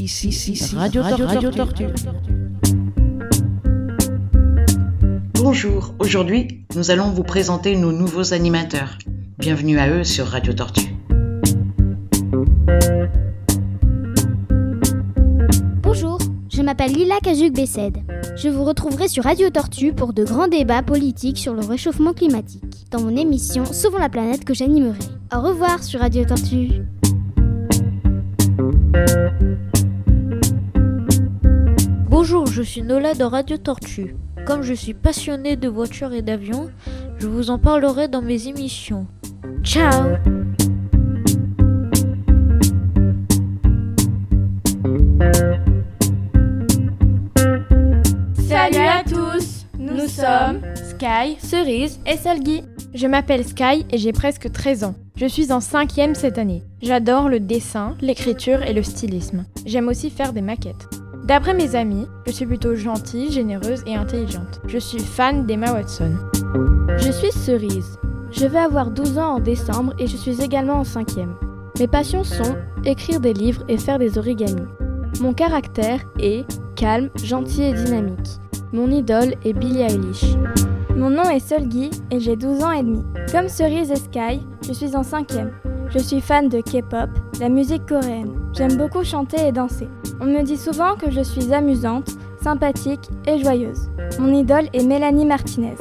Ici, ici, Radio, Radio, Radio Tortue. Bonjour, aujourd'hui nous allons vous présenter nos nouveaux animateurs. Bienvenue à eux sur Radio Tortue. Bonjour, je m'appelle Lila Kazuk-Bessed. Je vous retrouverai sur Radio Tortue pour de grands débats politiques sur le réchauffement climatique, dans mon émission Sauvons la planète que j'animerai. Au revoir sur Radio Tortue. Bonjour, je suis Nola de Radio Tortue. Comme je suis passionnée de voitures et d'avions, je vous en parlerai dans mes émissions. Ciao Nous sommes Sky, Cerise et Salgi. Je m'appelle Sky et j'ai presque 13 ans. Je suis en cinquième cette année. J'adore le dessin, l'écriture et le stylisme. J'aime aussi faire des maquettes. D'après mes amis, je suis plutôt gentille, généreuse et intelligente. Je suis fan d'Emma Watson. Je suis Cerise. Je vais avoir 12 ans en décembre et je suis également en cinquième. Mes passions sont écrire des livres et faire des origamis. Mon caractère est calme, gentil et dynamique. Mon idole est Billie Eilish. Mon nom est Solgi et j'ai 12 ans et demi. Comme Cerise et Sky, je suis en cinquième. Je suis fan de K-pop, la musique coréenne. J'aime beaucoup chanter et danser. On me dit souvent que je suis amusante, sympathique et joyeuse. Mon idole est Mélanie Martinez.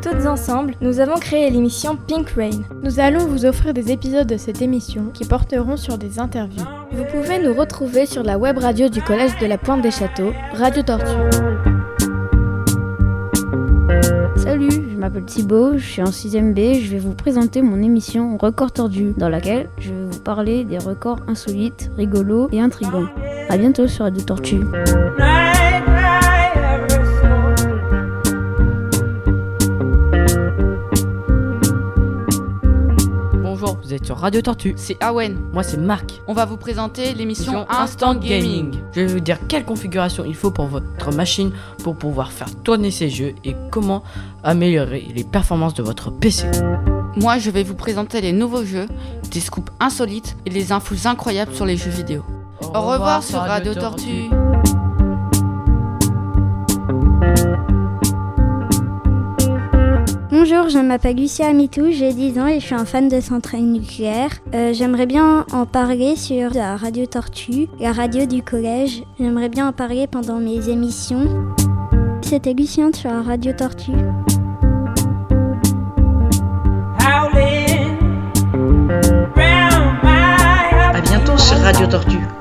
Toutes ensemble, nous avons créé l'émission Pink Rain. Nous allons vous offrir des épisodes de cette émission qui porteront sur des interviews. Vous pouvez nous retrouver sur la web radio du Collège de la Pointe des Châteaux, Radio Tortue. M'appelle Thibaut, je suis en 6ème B, je vais vous présenter mon émission Record Tordu, dans laquelle je vais vous parler des records insolites, rigolos et intrigants. A bientôt sur Radio Tortue. Vous êtes sur Radio Tortue. C'est Awen. Moi, c'est Marc. On va vous présenter l'émission Mission Instant Gaming. Je vais vous dire quelle configuration il faut pour votre machine pour pouvoir faire tourner ces jeux et comment améliorer les performances de votre PC. Moi, je vais vous présenter les nouveaux jeux, des scoops insolites et les infos incroyables sur les jeux vidéo. Au revoir sur Radio Tortue. Bonjour, je m'appelle Lucia Amitou, j'ai 10 ans et je suis un fan de centrales nucléaires. Euh, J'aimerais bien en parler sur la radio Tortue, la radio du collège. J'aimerais bien en parler pendant mes émissions. C'était Lucien sur la radio Tortue. À bientôt sur Radio Tortue.